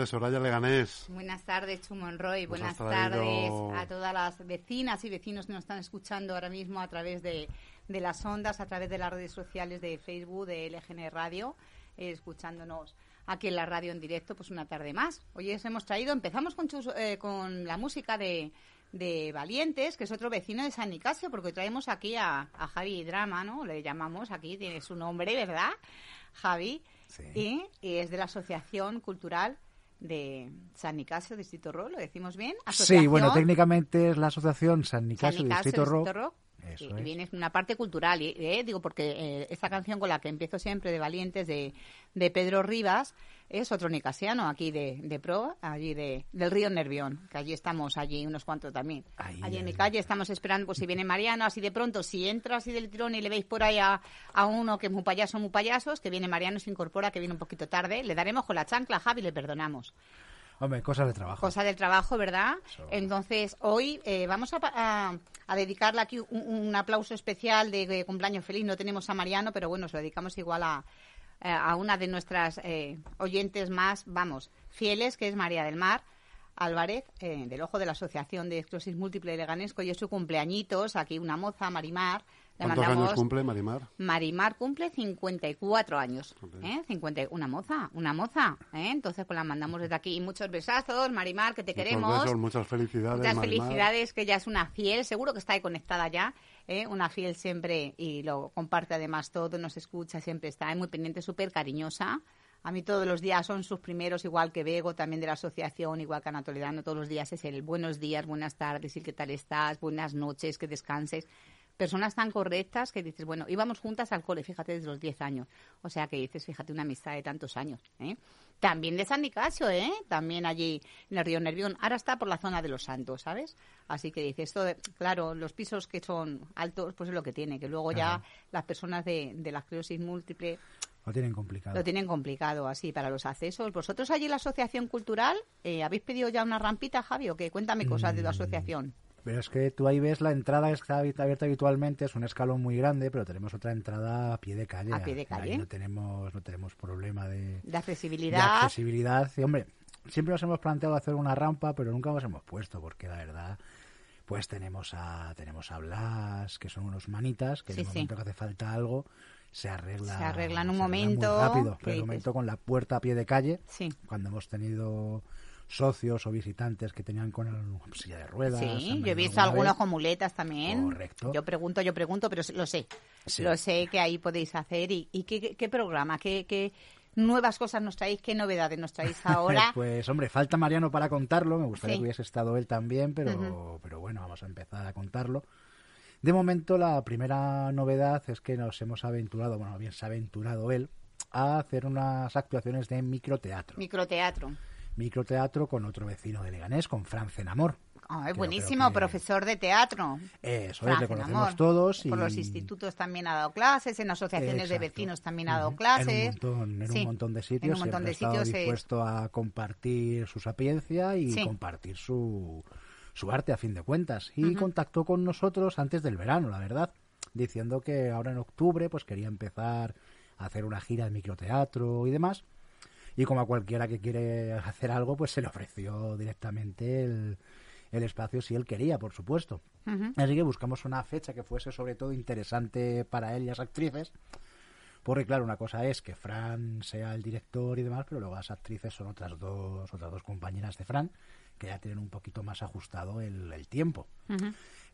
Tardes, Soraya Leganés. Buenas tardes, Chumonroy. Buenas tardes a todas las vecinas y vecinos que nos están escuchando ahora mismo a través de, las ondas, a través de las redes sociales de Facebook, de LGN Radio, eh, escuchándonos aquí en la radio en directo, pues una tarde más. Hoy os hemos traído, empezamos con, eh, con la música de, de Valientes, que es otro vecino de San Nicasio, porque traemos aquí a, a Javi Drama, ¿no? Le llamamos aquí, tiene su nombre, ¿verdad? Javi. Y, es de la Asociación Cultural de San Nicasio, Distrito Rock, ¿lo decimos bien? Sí, bueno, técnicamente es la Asociación San Nicasio, Distrito, Y, viene una parte cultural, ¿eh? digo, porque eh, esta canción con la que empiezo siempre de Valientes de, de Pedro Rivas es otro nicasiano aquí de, de Pro, allí de, del río Nervión, que allí estamos, allí unos cuantos también. allí en mi calle estamos esperando, pues si viene Mariano, así de pronto, si entra así del tirón y le veis por ahí a, uno que es muy payaso, muy payasos, que viene Mariano, se incorpora, que viene un poquito tarde, le daremos con la chancla a Javi le perdonamos. Hombre, cosas de trabajo. Cosas del trabajo, ¿verdad? Entonces, hoy eh, vamos a, a, dedicarle aquí un, aplauso especial de, cumpleaños feliz. No tenemos a Mariano, pero bueno, se lo dedicamos igual a, eh, a una de nuestras eh, oyentes más, vamos, fieles, que es María del Mar. Álvarez, del Ojo de la Asociación de Esclerosis Múltiple de Leganesco, y es su cumpleañitos, aquí una moza, Marimar, ¿Cuántos años cumple Marimar? Marimar cumple 54 años. ¿eh? 50, una moza, una moza. ¿eh? Entonces, pues la mandamos desde aquí. Muchos besazos, Marimar, que te queremos. muchas felicidades. Muchas felicidades, que ya es una fiel, seguro que está ahí conectada ya. ¿eh? Una fiel siempre y lo comparte además todo, nos escucha, siempre está muy pendiente, súper cariñosa. A mí todos los días son sus primeros, igual que Bego, también de la asociación, igual que Ana Toledano, todos los días es el buenos días, buenas tardes, y qué tal estás, buenas noches, que descanses personas tan correctas que dices, bueno, íbamos juntas al cole, fíjate, desde los 10 años. O sea que dices, fíjate, una amistad de tantos años. ¿eh? También de San Nicasio, ¿eh? También allí en el río Nervión. Ahora está por la zona de los Santos, ¿sabes? Así que dices, esto, claro, los pisos que son altos, pues es lo que tiene, que luego ya las personas de, de la esclerosis múltiple lo tienen complicado. Lo tienen complicado, así, para los accesos. ¿Vosotros allí en la Asociación Cultural eh, habéis pedido ya una rampita, Javi, o qué? Cuéntame cosas de la mm, asociación. Pero es que tú ahí ves la entrada que está abierta habitualmente, es un escalón muy grande, pero tenemos otra entrada a pie de calle. A pie de calle. Ahí no tenemos, no tenemos problema de, de accesibilidad. De accesibilidad. Y, hombre, siempre nos hemos planteado hacer una rampa, pero nunca nos hemos puesto, porque la verdad, pues tenemos a, tenemos a Blas, que son unos manitas, que en el momento que hace falta algo, se arregla. Se arregla en un momento. Muy rápido, pero en un momento con la puerta a pie de calle, sí. cuando hemos tenido socios o visitantes que tenían con el, silla de ruedas. Sí, yo he visto algunos con muletas también. Correcto. Yo pregunto, yo pregunto, pero lo sé. Lo sé que ahí podéis hacer. ¿Y, qué, programa? ¿Qué, nuevas cosas nos traéis? ¿Qué novedades nos traéis ahora? pues, hombre, falta Mariano para contarlo. Me gustaría que hubiese estado él también, pero, pero bueno, vamos a empezar a contarlo. De momento, la primera novedad es que nos hemos aventurado, bueno, bien se ha aventurado él, a hacer unas actuaciones de microteatro. Microteatro microteatro con otro vecino de Leganés, con Fran Zenamor. es buenísimo, profesor de teatro. Eso es, le conocemos todos. Por los institutos también ha dado clases, en asociaciones de vecinos también ha dado clases. En un montón, en un montón de sitios. En un montón de sitios. dispuesto a compartir su sapiencia y compartir su, su arte a fin de cuentas. Y contactó con nosotros antes del verano, la verdad, diciendo que ahora en octubre pues quería empezar a hacer una gira de microteatro y demás y como a cualquiera que quiere hacer algo, pues se le ofreció directamente el, espacio si él quería, por supuesto. Así que buscamos una fecha que fuese sobre todo interesante para él y las actrices. Porque claro, una cosa es que Fran sea el director y demás, pero luego las actrices son otras dos, otras dos compañeras de Fran que ya tienen un poquito más ajustado el, tiempo.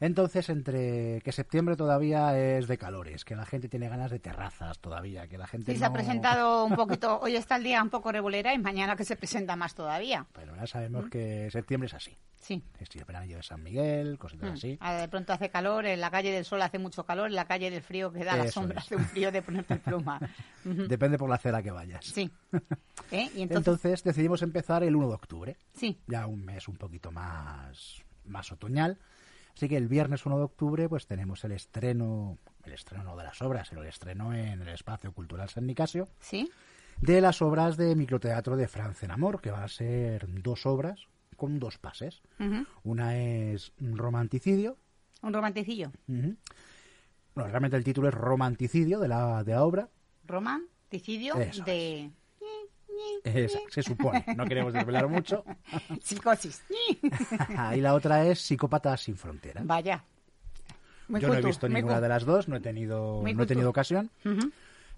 Entonces, entre que septiembre todavía es de calores, que la gente tiene ganas de terrazas todavía, que la gente. Sí, se ha presentado un poquito, hoy está el día un poco regulera y mañana que se presenta más todavía. Pero ya sabemos que septiembre es así. Sí. el verano de San Miguel, cositas mm. así. de pronto hace calor, en la calle del sol hace mucho calor, en la calle del frío que da la sombra hace un frío de ponerte pluma. Depende por la acera que vayas. Sí. ¿Eh? ¿Y entonces? entonces decidimos empezar el 1 de octubre. Sí. Ya un mes un poquito más, más otoñal. Así que el viernes 1 de octubre pues tenemos el estreno, el estreno de las obras, el estreno en el Espacio Cultural San Nicasio. Sí. De las obras de microteatro de Franz Amor, que van a ser dos obras con dos pases. Una es Romanticidio. ¿Un romanticidio? Bueno, realmente el título es Romanticidio de la, de la obra. Romanticidio de se supone, no queremos desvelar mucho. Psicosis. y la otra es Psicópatas sin fronteras. Vaya. Yo no he visto ninguna de las dos, no he tenido, no he tenido ocasión.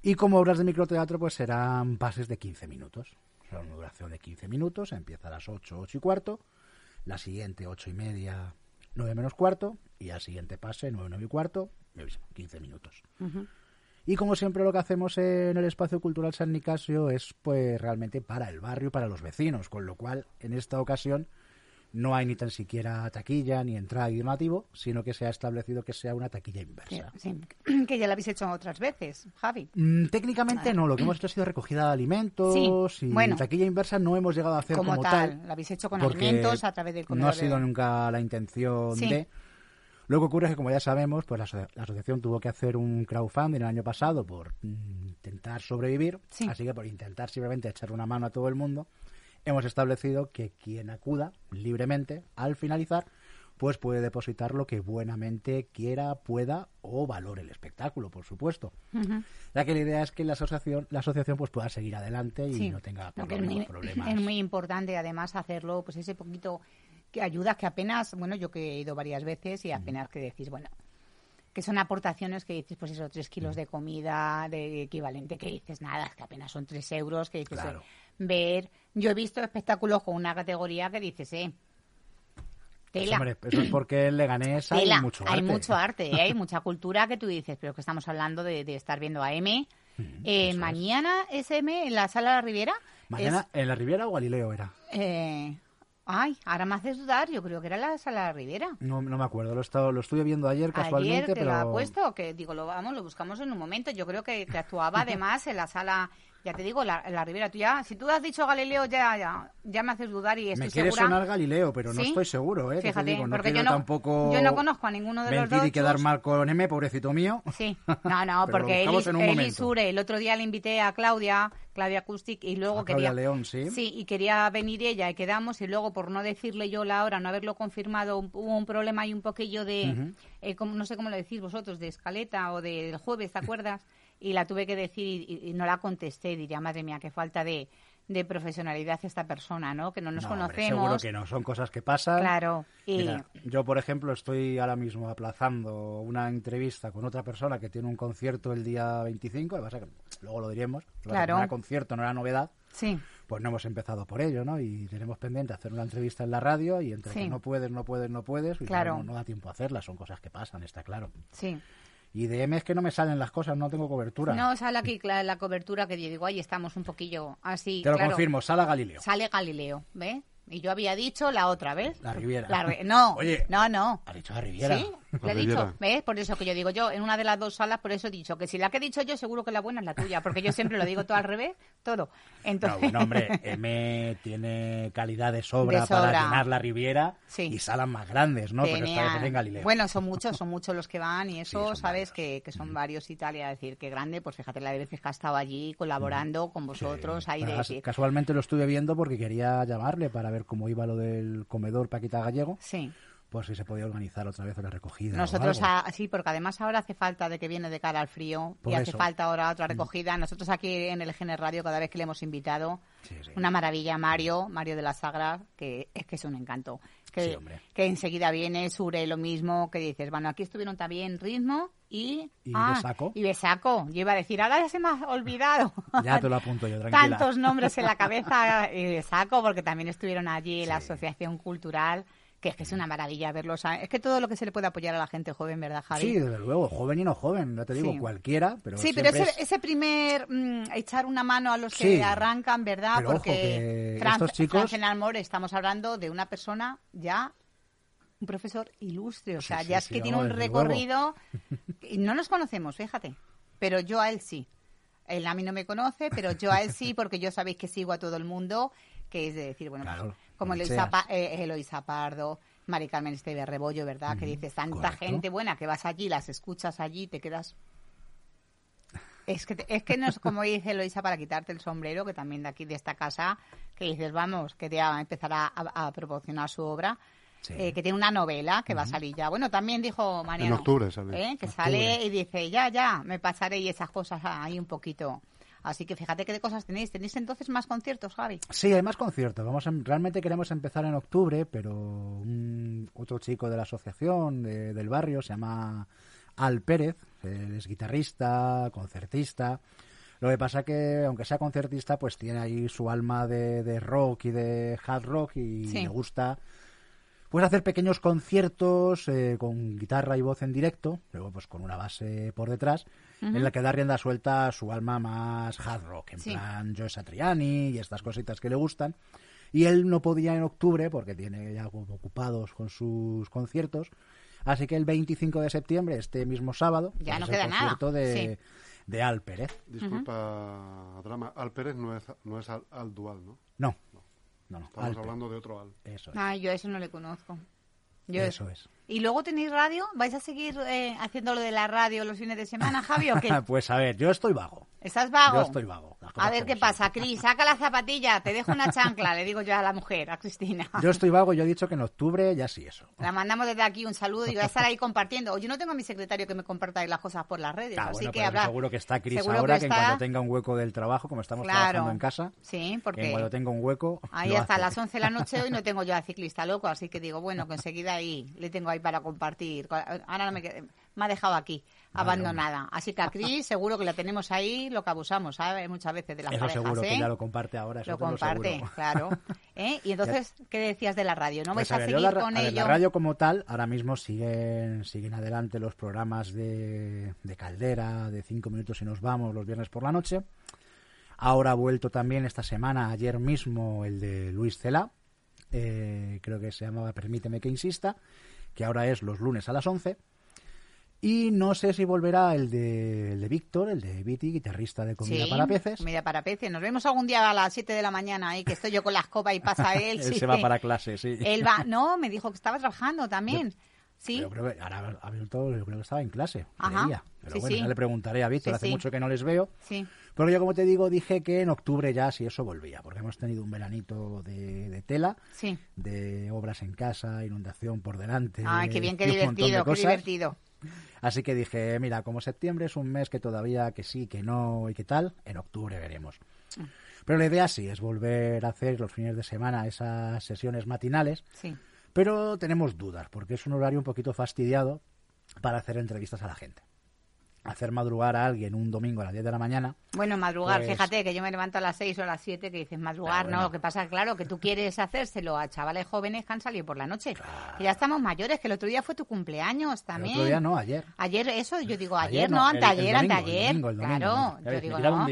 Y como obras de microteatro, pues serán pases de 15 minutos. Son una duración de 15 minutos, empieza a las 8, 8 y cuarto, la siguiente 8 y media, 9 menos cuarto, y al siguiente pase 9, 9 y cuarto, 15 minutos. Y como siempre lo que hacemos en el espacio cultural San Nicasio es pues realmente para el barrio, para los vecinos, con lo cual en esta ocasión no hay ni tan siquiera taquilla ni entrada y sino que se ha establecido que sea una taquilla inversa. que ya la habéis hecho otras veces, Javi. Mm, técnicamente no, lo que hemos hecho ha sido recogida de alimentos y taquilla inversa no hemos llegado a hacer como, tal. La habéis hecho con alimentos a través del No ha sido nunca la intención de... Lo que ocurre es que, como ya sabemos, pues la, asociación tuvo que hacer un crowdfunding el año pasado por mm, intentar sobrevivir, así que por intentar simplemente echar una mano a todo el mundo, hemos establecido que quien acuda libremente al finalizar pues puede depositar lo que buenamente quiera, pueda o valore el espectáculo, por supuesto. Ya que la idea es que la asociación, la asociación pues pueda seguir adelante y no tenga problemas. Es muy importante además hacerlo, pues ese poquito que ayuda que apenas, bueno, yo que he ido varias veces y apenas que decís, bueno, que son aportaciones que dices, pues eso, tres kilos de comida, de equivalente, que dices, nada, que apenas son tres euros, que dices, claro ver. Yo he visto espectáculos con una categoría que dices, eh. Tela. hombre, eso es porque en Leganés hay mucho arte. Hay mucho arte, ¿eh? hay mucha cultura que tú dices, pero que estamos hablando de, estar viendo a M. eh, mañana es M en la sala de la Riviera. Mañana en la Riviera o Galileo era. Eh, Ay, ahora me haces dudar. Yo creo que era la sala de la Riviera. No, no me acuerdo. Lo, estado, lo estuve viendo ayer casualmente. Ayer te lo ha puesto. Que digo, lo vamos, lo buscamos en un momento. Yo creo que, que actuaba además en la sala ya te digo, la, la Ribera, tú ya, si tú has dicho Galileo, ya, ya, ya me haces dudar y estoy Me quiere sonar Galileo, pero no estoy seguro, ¿eh? Fíjate, no porque yo no, tampoco yo no conozco a ninguno de los dos. y quedar mal con M, pobrecito mío. Sí, no, no, porque Sure, el otro día le invité a Claudia, Claudia Acustic, y luego quería... León, sí. Sí, y quería venir ella y quedamos, y luego por no decirle yo la hora, no haberlo confirmado, hubo un problema y un poquillo de, eh, como, no sé cómo lo decís vosotros, de escaleta o del jueves, ¿te acuerdas? Y la tuve que decir y, no la contesté. Diría, madre mía, qué falta de, de profesionalidad esta persona, ¿no? Que no nos conocemos. seguro que no, son cosas que pasan. Claro. Y... yo, por ejemplo, estoy ahora mismo aplazando una entrevista con otra persona que tiene un concierto el día 25, que luego lo diremos, claro. era concierto, no era novedad. Sí. Pues no hemos empezado por ello, ¿no? Y tenemos pendiente hacer una entrevista en la radio y entre que no puedes, no puedes, no puedes, claro. no, da tiempo a hacerla, son cosas que pasan, está claro. Sí. Y de M es que no me salen las cosas, no tengo cobertura. No, sale aquí la, la cobertura que yo digo, ahí estamos un poquillo así. Te lo confirmo, sale Galileo. Sale Galileo, ¿ves? Y yo había dicho la otra vez. La Riviera. No, no, no. Ha dicho la Riviera. Sí, le he dicho. ¿Ves? Por eso que yo digo yo, en una de las dos salas, por eso he dicho que si la que he dicho yo, seguro que la buena es la tuya. Porque yo siempre lo digo todo al revés, todo. Entonces... No, bueno, hombre, M tiene calidad de sobra, para llenar la Riviera y salas más grandes, ¿no? Pero esta vez en Galileo. Bueno, son muchos, son muchos los que van y eso, sabes, que, que, son varios Italia. decir, que grande, pues fíjate la de veces que ha estado allí colaborando con vosotros. Ahí de, Casualmente lo estuve viendo porque quería llamarle para ver cómo iba lo de el comedor Paquita Gallego. Sí. Pues si se podía organizar otra vez la recogida. Nosotros, sí, porque además ahora hace falta de que viene de cara al frío y hace falta ahora otra mm. recogida. Nosotros aquí en el GN Radio, cada vez que le hemos invitado, una maravilla, Mario, Mario de la Sagra, que es que es un encanto. Que, que enseguida viene, Sure lo mismo, que dices, bueno, aquí estuvieron también ritmo y... Y ah, besaco. Y besaco. Yo iba a decir, ahora ya se me ha olvidado. ya te lo apunto yo, tranquila. Tantos nombres en la cabeza y besaco, porque también estuvieron allí la Asociación Cultural que es que es una maravilla verlos. Es que todo lo que se le puede apoyar a la gente joven, ¿verdad, Javi? Sí, desde luego, joven y no joven, no te digo cualquiera, pero Sí, pero ese, ese primer mm, echar una mano a los que arrancan, ¿verdad? Porque estos chicos... en Amor estamos hablando de una persona ya un profesor ilustre, o sea, ya es que tiene un recorrido y no nos conocemos, fíjate, pero yo a él sí. Él a mí no me conoce, pero yo a él sí, porque yo sabéis que sigo a todo el mundo, que es de decir, bueno, pues, como Eloisa, eh, Eloisa, Pardo, Mari Carmen Esteve Rebollo, ¿verdad? que dices, tanta gente buena que vas allí, las escuchas allí, te quedas... Es que, es que no es como dice Eloisa para quitarte el sombrero, que también de aquí, de esta casa, que dices, vamos, que te va a empezar a proporcionar su obra eh, que tiene una novela que va a salir ya. Bueno, también dijo Mariano. En octubre sale. ¿eh? Que sale y dice, ya, ya, me pasaré y esas cosas ahí un poquito Así que fíjate qué de cosas tenéis. ¿Tenéis entonces más conciertos, Javi? Sí, hay más conciertos. Vamos realmente queremos empezar en octubre, pero otro chico de la asociación del barrio se llama Al Pérez, es guitarrista, concertista. Lo que pasa que, aunque sea concertista, pues tiene ahí su alma de, rock y de hard rock y le gusta pues hacer pequeños conciertos eh, con guitarra y voz en directo, luego pues con una base por detrás, en la que da rienda suelta a su alma más hard rock, en plan Joe Satriani y estas cositas que le gustan. Y él no podía en octubre porque tiene ya ocupados con sus conciertos. Así que el 25 de septiembre, este mismo sábado, ya pues no queda el concierto de, de Al Pérez. Disculpa, Drama, Al Pérez no es, no es al, Dual, ¿no? No. No, no. Estamos hablando de otro Al. Eso es. Ah, yo eso no le conozco. Yo eso es. ¿Y luego tenéis radio? ¿Vais a seguir eh, haciendo lo de la radio los fines de semana, Javi, o qué? pues a ver, yo estoy vago. ¿Estás vago? Yo estoy vago. A ver qué pasa, Cris. Saca la zapatilla, te dejo una chancla, le digo yo a la mujer, a Cristina. Yo estoy vago, yo he dicho que en octubre ya sí eso. La mandamos desde aquí un saludo y voy a estar ahí compartiendo. Yo no tengo a mi secretario que me comparta las cosas por las redes, ah, así que habrá... Seguro que está Cris ahora, que, en cuanto tenga un hueco del trabajo, como estamos trabajando en casa, sí, porque en cuanto tenga un hueco... Ahí hasta las 11 de la noche hoy no tengo yo a ciclista loco, así que digo, bueno, que enseguida ahí le tengo ahí para compartir. Ahora no me, me ha dejado aquí abandonada. Así que a Cris seguro que la tenemos ahí, lo que abusamos, ¿sabes? Muchas veces de las eso seguro que ¿eh? ya lo comparte ahora. lo comparte, claro. ¿Eh? Y entonces, ¿qué decías de la radio? ¿No pues vais a, seguir con ello? La radio como tal, ahora mismo siguen, siguen adelante los programas de, de Caldera, de cinco minutos y nos vamos los viernes por la noche. Ahora ha vuelto también esta semana, ayer mismo, el de Luis Cela, eh, creo que se llamaba Permíteme que insista, que ahora es los lunes a las 11. Y no sé si volverá el de, el de Víctor, el de Viti, guitarrista de Comida para Peces. Comida para Peces. Nos vemos algún día a las 7 de la mañana ahí, que estoy yo con la escoba y pasa él. él se va para clase, sí. Él va, no, me dijo que estaba trabajando también. sí. Yo creo que ahora ha yo creo que estaba en clase. Ajá. Pero bueno, ya le preguntaré a Víctor, hace mucho que no les veo. Sí. Pero yo, como te digo, dije que en octubre ya si eso volvía, porque hemos tenido un veranito de, tela, de obras en casa, inundación por delante. Ay, qué bien, qué divertido, qué divertido. Así que dije, mira, como septiembre es un mes que todavía que sí, que no y que tal, en octubre veremos. Mm. Pero la idea sí es volver a hacer los fines de semana esas sesiones matinales. Sí. Pero tenemos dudas, porque es un horario un poquito fastidiado para hacer entrevistas a la gente hacer madrugar a alguien un domingo a las 10 de la mañana. Bueno, madrugar, pues fíjate que yo me levanto a las 6 o a las 7 que dices madrugar, no, lo que pasa claro que tú quieres hacérselo a chavales jóvenes que han salido por la noche. Que ya estamos mayores, que el otro día fue tu cumpleaños también. El otro día no, ayer. Ayer, eso, yo digo ayer, no, anteayer, anteayer. Claro, yo digo no.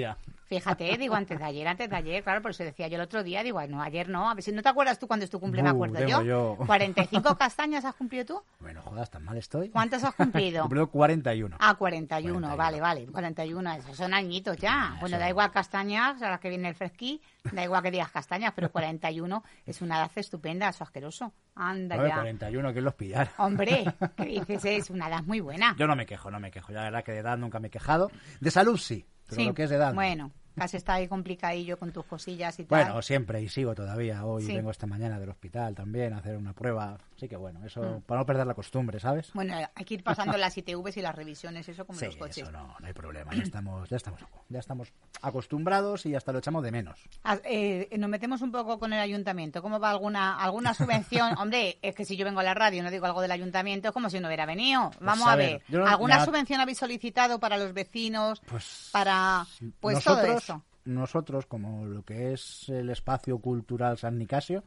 Fíjate, digo, antes de ayer, antes de ayer, claro, por eso decía yo el otro día, digo, no, ayer no, a ver si no te acuerdas tú cuando es tu cumple, me acuerdo yo. yo. ¿45 castañas has cumplido tú? Bueno, jodas, tan mal estoy. ¿Cuántas has cumplido? Cumplido 41. Ah, 41, vale, vale, 41, esos son añitos ya. bueno, da igual castañas, ahora que viene el fresquí, da igual que digas castañas, pero 41 es una edad estupenda, eso asqueroso. Anda ya. 41, ¿quién los pillar? Hombre, ¿qué dices? Es una edad muy buena. Yo no me quejo, no me quejo. Ya la verdad que de edad nunca me he quejado. De salud sí, pero lo que es de edad. Bueno, Casi está ahí complicadillo con tus cosillas y tal. Bueno, siempre, y sigo todavía. Hoy vengo esta mañana del hospital también a hacer una prueba. Así que bueno, eso mm. para no perder la costumbre, ¿sabes? Bueno, hay que ir pasando las ITVs y las revisiones, eso como los coches. Eso no, no hay problema. Ya estamos, ya estamos, ya estamos acostumbrados y hasta lo echamos de menos. Ah, eh, nos metemos un poco con el ayuntamiento. ¿Cómo va alguna alguna subvención? Hombre, es que si yo vengo a la radio y no digo algo del ayuntamiento, es como si no hubiera venido. Pues Vamos a, ver, ¿alguna subvención habéis solicitado para los vecinos? Pues, para pues todo eso nosotros, como lo que es el espacio cultural San Nicasio,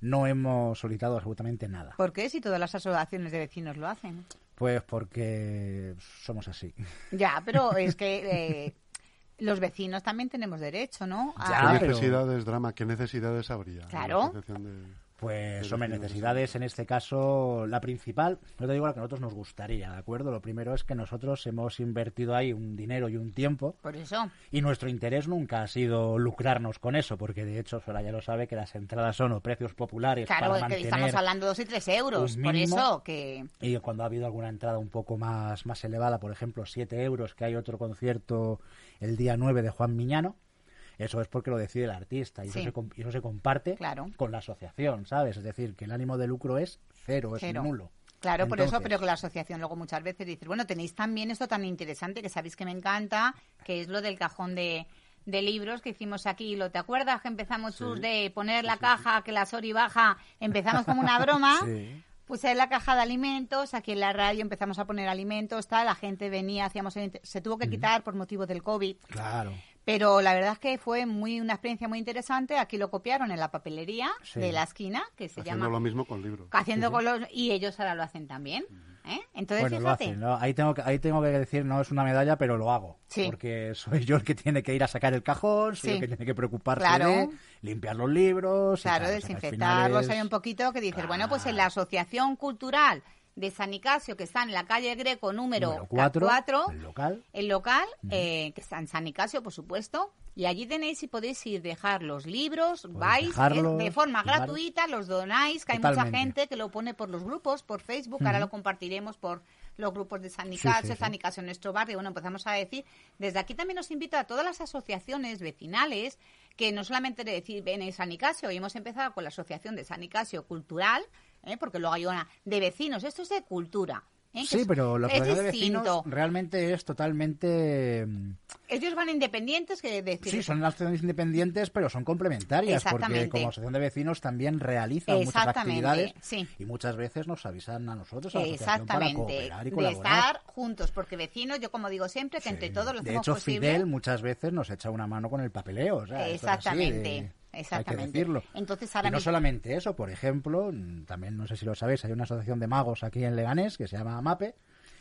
no hemos solicitado absolutamente nada. ¿Por qué? Si todas las asociaciones de vecinos lo hacen. Pues porque somos así. Ya, pero es que eh, los vecinos también tenemos derecho, ¿no? ¿Qué necesidades, drama? ¿Qué necesidades habría? Claro. Pues, hombre, necesidades en este caso, la principal, no te digo la que a nosotros nos gustaría, ¿de acuerdo? Lo primero es que nosotros hemos invertido ahí un dinero y un tiempo. Por eso. Y nuestro interés nunca ha sido lucrarnos con eso, porque de hecho, Sora ya lo sabe, que las entradas son o precios populares claro, para que estamos hablando de 2 y 3 euros, por eso que... Y cuando ha habido alguna entrada un poco más, más elevada, por ejemplo, 7 euros, que hay otro concierto el día 9 de Juan Miñano, eso es porque lo decide el artista y, eso, se, eso se comparte con la asociación, ¿sabes? Es decir, que el ánimo de lucro es cero, es nulo. Claro, por eso, pero que la asociación luego muchas veces dice, bueno, tenéis también esto tan interesante que sabéis que me encanta, que es lo del cajón de, de libros que hicimos aquí. ¿Lo te acuerdas que empezamos, de poner la caja, que la Sori baja? Empezamos como una broma. Puse la caja de alimentos, aquí en la radio empezamos a poner alimentos, tal, la gente venía, hacíamos se tuvo que quitar por motivo del COVID. Claro. Pero la verdad es que fue muy una experiencia muy interesante. Aquí lo copiaron en la papelería de la esquina, que se haciendo llama... lo mismo con libros. Haciendo con los... Y ellos ahora lo hacen también. ¿eh? Entonces, bueno, lo hacen, Ahí, tengo que, ahí tengo que decir, no es una medalla, pero lo hago. Porque soy yo el que tiene que ir a sacar el cajón, soy el que tiene que preocuparse de limpiar los libros... Claro, desinfectarlos hay un poquito, que dices, bueno, pues en la Asociación Cultural de San Nicasio, que está en la calle Greco número 4, el local, el local eh, que está en San Nicasio, por supuesto, y allí tenéis y podéis ir dejar los libros, vais de forma gratuita, los donáis, que hay mucha gente que lo pone por los grupos, por Facebook, ahora lo compartiremos por los grupos de San Nicasio, San Nicasio en nuestro barrio, bueno, empezamos a decir, desde aquí también os invito a todas las asociaciones vecinales, que no solamente de decir ven en San Nicasio, y hemos empezado con la Asociación de San Nicasio Cultural, ¿eh? porque luego hay una de vecinos, esto es de cultura. ¿eh? Sí, pero la de vecinos realmente es totalmente... Mm, Ellos van independientes, que decir... Sí, son asociaciones independientes, pero son complementarias, porque como asociación de vecinos también realizan muchas actividades y muchas veces nos avisan a nosotros, a la Exactamente. para cooperar y colaborar. De estar juntos, porque vecinos, yo como digo siempre, que entre todos lo De hecho, Fidel muchas veces nos echa una mano con el papeleo. Exactamente. Exactamente. Hay que decirlo. Entonces, y no solamente eso, por ejemplo, también no sé si lo sabéis, hay una asociación de magos aquí en Leganés que se llama MAPE, que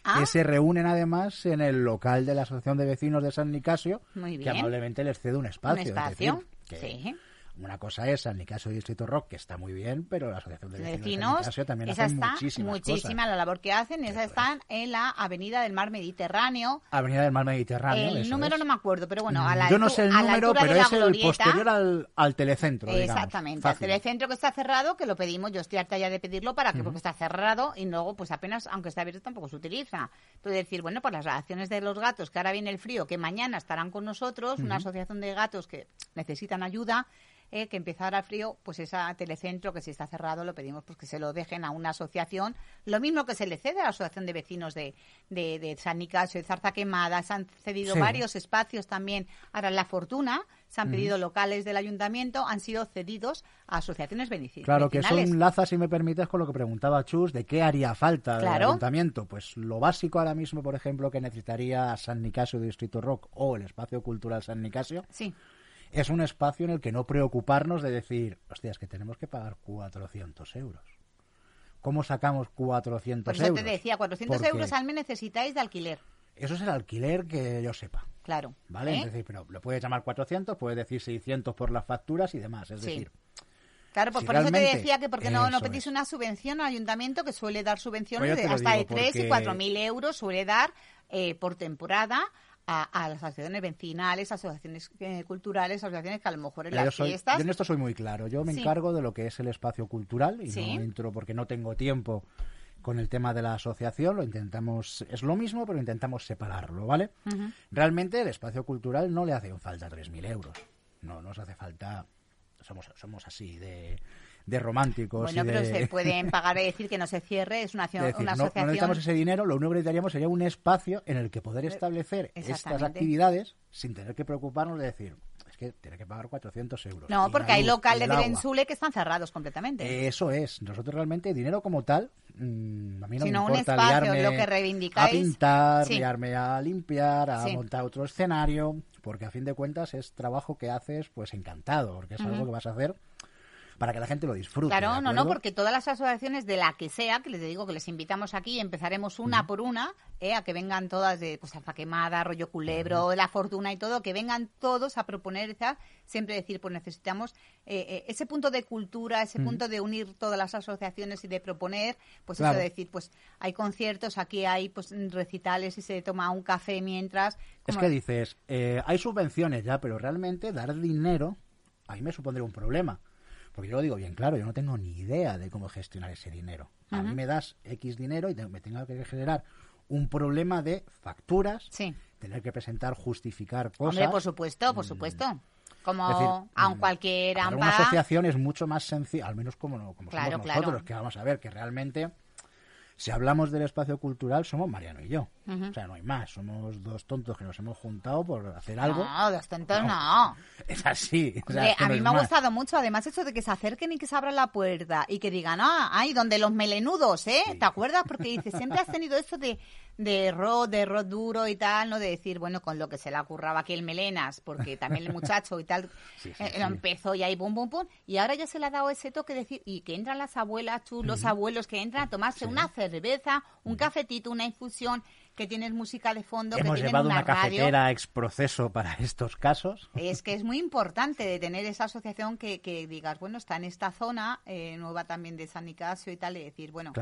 ah. se reúnen además en el local de la Asociación de Vecinos de San Nicasio, que amablemente les cede un espacio. Un espacio, sí. Una cosa es San Nicasio Distrito Rock, que está muy bien, pero la Asociación de Vecinos, de también esa está muchísima la labor que hacen. Esa están en la Avenida del Mar Mediterráneo. Avenida del Mar Mediterráneo. El número no me acuerdo, pero bueno, a la Yo no sé el número, pero es el posterior al, al telecentro. Exactamente, al telecentro que está cerrado, que lo pedimos, yo estoy harta ya de pedirlo para que, porque está cerrado y luego, pues apenas, aunque está abierto, tampoco se utiliza. Entonces, decir, bueno, pues las relaciones de los gatos, que ahora viene el frío, que mañana estarán con nosotros, una asociación de gatos que necesitan ayuda eh, que empieza ahora frío, pues ese telecentro que si está cerrado lo pedimos pues que se lo dejen a una asociación, lo mismo que se le cede a la asociación de vecinos de, de, San Nicasio, de Zarza Quemada, se han cedido varios espacios también, ahora La Fortuna, se han pedido locales del ayuntamiento, han sido cedidos a asociaciones vecinales. Claro, que eso enlaza, si me permites, con lo que preguntaba Chus, de qué haría falta el ayuntamiento. Pues lo básico ahora mismo, por ejemplo, que necesitaría San Nicasio Distrito Rock o el Espacio Cultural San Nicasio. Sí es un espacio en el que no preocuparnos de decir, hostia, es que tenemos que pagar 400 euros. ¿Cómo sacamos 400 Por eso te decía, 400 euros al mes necesitáis de alquiler. Eso es el alquiler que yo sepa. Claro. ¿Vale? ¿eh? Es decir, pero lo puedes llamar 400, puedes decir 600 por las facturas y demás. Es decir, Claro, pues por eso te decía que porque no, no pedís una subvención al ayuntamiento que suele dar subvenciones pues de hasta de 3 y 4 mil euros, suele dar eh, por temporada a, las asociaciones vecinales, asociaciones eh, culturales, asociaciones que a lo mejor en las fiestas... Yo en esto soy muy claro. Yo me encargo de lo que es el espacio cultural y no entro porque no tengo tiempo con el tema de la asociación, lo intentamos, es lo mismo, pero intentamos separarlo, ¿vale? Realmente el espacio cultural no le hace falta 3.000 euros, no nos hace falta, somos, somos así de de románticos. Bueno, pero se pueden pagar y decir que no se cierre, es una, una asociación. No, necesitamos ese dinero, lo único que necesitaríamos sería un espacio en el que poder establecer estas actividades sin tener que preocuparnos de decir, es que tiene que pagar 400 euros. No, porque hay locales de Bensule que están cerrados completamente. Eso es. Nosotros realmente dinero como tal, mm, a mí no me importa un espacio, lo que reivindicáis. a pintar, sí. a limpiar, a montar otro escenario, porque a fin de cuentas es trabajo que haces pues encantado, porque es algo que vas a hacer para que la gente lo disfrute. Claro, no, no, porque todas las asociaciones de la que sea, que les digo que les invitamos aquí, empezaremos una por una, eh, a que vengan todas de pues, Alfa Quemada, Rollo Culebro, La Fortuna y todo, que vengan todos a proponer, siempre decir, pues necesitamos eh, eh, ese punto de cultura, ese punto de unir todas las asociaciones y de proponer, pues eso de decir, pues hay conciertos, aquí hay pues recitales y se toma un café mientras. Es que dices, hay subvenciones ya, pero realmente dar dinero, ahí me supondría un problema. Porque yo lo digo bien claro, yo no tengo ni idea de cómo gestionar ese dinero. A mí me das X dinero y me tengo que generar un problema de facturas, tener que presentar, justificar cosas. Hombre, por supuesto, por mm. supuesto. Como a un mm, cualquier Una asociación es mucho más sencillo, al menos como, como somos nosotros, que vamos a ver que realmente si hablamos del espacio cultural, somos Mariano y yo. O sea, no hay más. Somos dos tontos que nos hemos juntado por hacer algo. No, dos tontos no. Es así. a mí me ha gustado mucho, además, eso de que se acerquen y que se abran la puerta y que digan, ah, ay, donde los melenudos, ¿eh? ¿Te acuerdas? Porque dice, siempre has tenido eso de de rock, de rock duro y tal, ¿no? De decir, bueno, con lo que se le ocurraba aquí el Melenas, porque también el muchacho y tal eh, empezó y ahí pum, pum, pum, y ahora ya se le ha dado ese toque de decir, y que entran las abuelas, tú, los abuelos que entran a tomarse una cerveza, un cafetito, una infusión, que tienes música de fondo. Hemos que llevado una, una cafetera ex proceso para estos casos. Es que es muy importante de tener esa asociación que, que digas, bueno, está en esta zona eh, nueva también de San Nicasio y tal, y decir, bueno,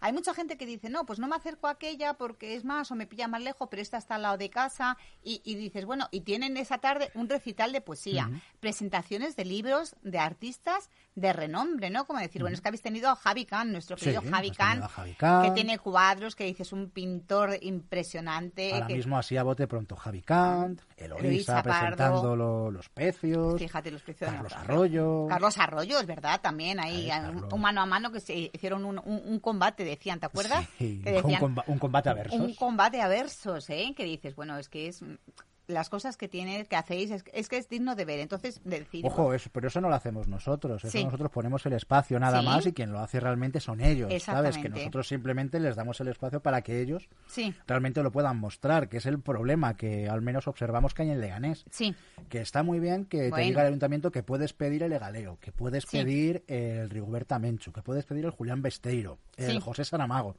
hay mucha gente que dice, no, pues no me acerco a aquella porque es más o me pilla más lejos, pero esta está al lado de casa, y, y dices, bueno, y tienen esa tarde un recital de poesía, presentaciones de libros de artistas de renombre, ¿no? Como decir, bueno, es que habéis tenido a Javi Khan, nuestro querido Javi, Khan, que tiene cuadros, que dices un pintor impresionante. Ahora mismo así a bote pronto Javi Kant, Eloisa presentando los pecios. Fíjate los pecios. Carlos Arroyo. Carlos Arroyo, es verdad, también ahí, un, mano a mano que se hicieron un, combate, decían, ¿te acuerdas? Sí, un, combate a versos. Un combate a versos, ¿eh? Que dices, bueno, es que es las cosas que tiene, que hacéis, es, que es digno de ver. Entonces, decir. Ojo, eso, pero eso no lo hacemos nosotros. Eso nosotros ponemos el espacio nada más y quien lo hace realmente son ellos. ¿Sabes? Que nosotros simplemente les damos el espacio para que ellos realmente lo puedan mostrar, que es el problema que al menos observamos que hay en Leganés. Sí. Que está muy bien que te diga el ayuntamiento que puedes pedir el Legaleo, que puedes pedir el Rigoberta Menchu, que puedes pedir el Julián Besteiro, el José Saramago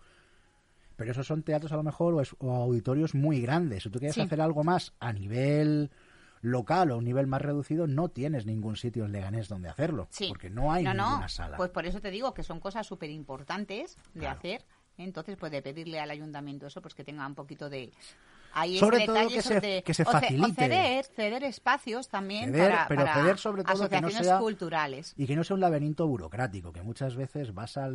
pero esos son teatros a lo mejor o, auditorios muy grandes. Si tú quieres hacer algo más a nivel local o a un nivel más reducido, no tienes ningún sitio en Leganés donde hacerlo, porque no hay ninguna sala. Pues por eso te digo que son cosas súper importantes de hacer. Entonces puede pedirle al ayuntamiento eso, pues que tenga un poquito de sobre todo que se, que se facilite. ceder, espacios también para, pero ceder sobre todo que no sea, culturales. Y que no sea un laberinto burocrático, que muchas veces vas a,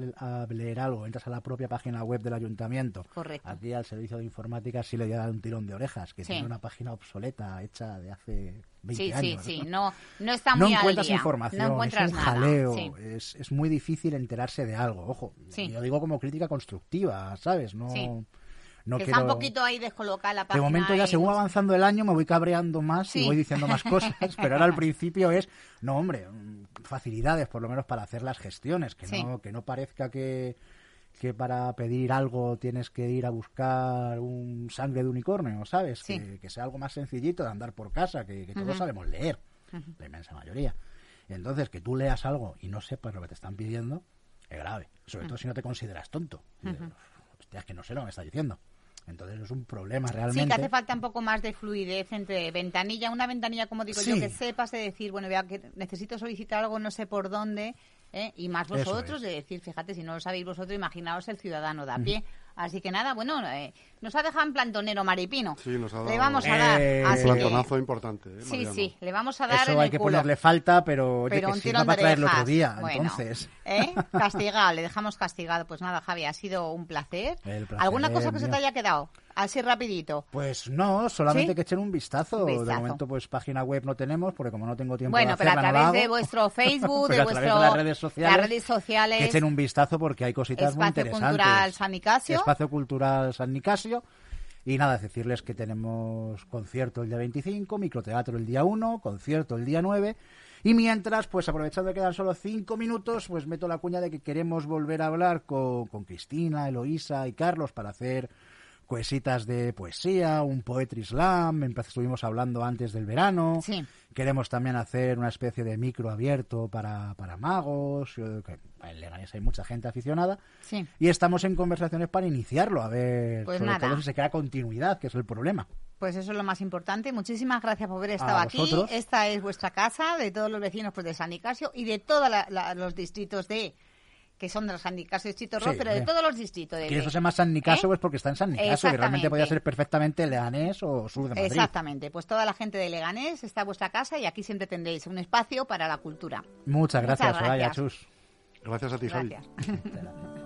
leer algo, entras a la propia página web del ayuntamiento. Correcto. Aquí al servicio de informática sí le voy a dar un tirón de orejas, que tiene una página obsoleta hecha de hace 20 sí, años. Sí, sí, no, no está muy No encuentras información, no encuentras es un jaleo, es, es, muy difícil enterarse de algo. Ojo, yo digo como crítica constructiva, ¿sabes? No que está un poquito ahí descolocada la página. De momento ya según avanzando el año me voy cabreando más y voy diciendo más cosas, pero ahora al principio es, no hombre, facilidades por lo menos para hacer las gestiones, que, no, que no parezca que, que para pedir algo tienes que ir a buscar un sangre de unicornio, ¿sabes? Que, sea algo más sencillito de andar por casa, que, todos sabemos leer, la inmensa mayoría. entonces que tú leas algo y no sepas lo que te están pidiendo, es grave. Sobre todo si no te consideras tonto. Hostia, es que no sé lo que me está diciendo. Entonces es un problema realmente. Sí, que hace falta un poco más de fluidez entre ventanilla, una ventanilla, como digo yo, que sepas de decir, bueno, vea que necesito solicitar algo, no sé por dónde, ¿eh? y más vosotros, de decir, fíjate, si no lo sabéis vosotros, imaginaos el ciudadano de a pie. Así que nada, bueno, eh, nos ha dejado en plantonero Maripino. Sí, nos ha dado le vamos a dar. Eh, un plantonazo importante. Eh, sí, sí, le vamos a dar. Eso hay que ponerle falta, pero, oye, pero que si no va a traerlo otro día. entonces. ¿eh? Castigado, le dejamos castigado. Pues nada, Javi, ha sido un placer. ¿Alguna cosa que se te haya quedado? Así rapidito. Pues no, solamente que echen un vistazo. De momento, pues página web no tenemos, porque como no tengo tiempo bueno, de pero a través de vuestro Facebook, de, vuestro, las redes sociales, las redes sociales, que echen un vistazo porque hay cositas muy interesantes. Cultural San Nicasio. Espacio Cultural San Nicasio. Y nada, decirles que tenemos concierto el día 25, microteatro el día 1, concierto el día 9. Y mientras, pues aprovechando que quedan solo cinco minutos, pues meto la cuña de que queremos volver a hablar con, con Cristina, Eloísa y Carlos para hacer cuesitas de poesía, un poetry slam, estuvimos hablando antes del verano. Sí. Queremos también hacer una especie de micro abierto para, para magos, que en Leganés hay mucha gente aficionada. Sí. Y estamos en conversaciones para iniciarlo, a ver pues sobre todo si se crea continuidad, que es el problema. Pues eso es lo más importante. Muchísimas gracias por haber estado aquí. Esta es vuestra casa, de todos los vecinos pues, de San Nicasio y de todos los distritos de que son de los San Nicasio y Chitorro, pero de todos los distritos. De que eso se llama San Nicasio ¿Eh? pues porque está en San Nicasio, que realmente podría ser perfectamente Leganés o sur de Madrid. Exactamente, pues toda la gente de Leganés está en vuestra casa y aquí siempre tendréis un espacio para la cultura. Muchas gracias, Soraya Chus. Gracias a ti, Javi.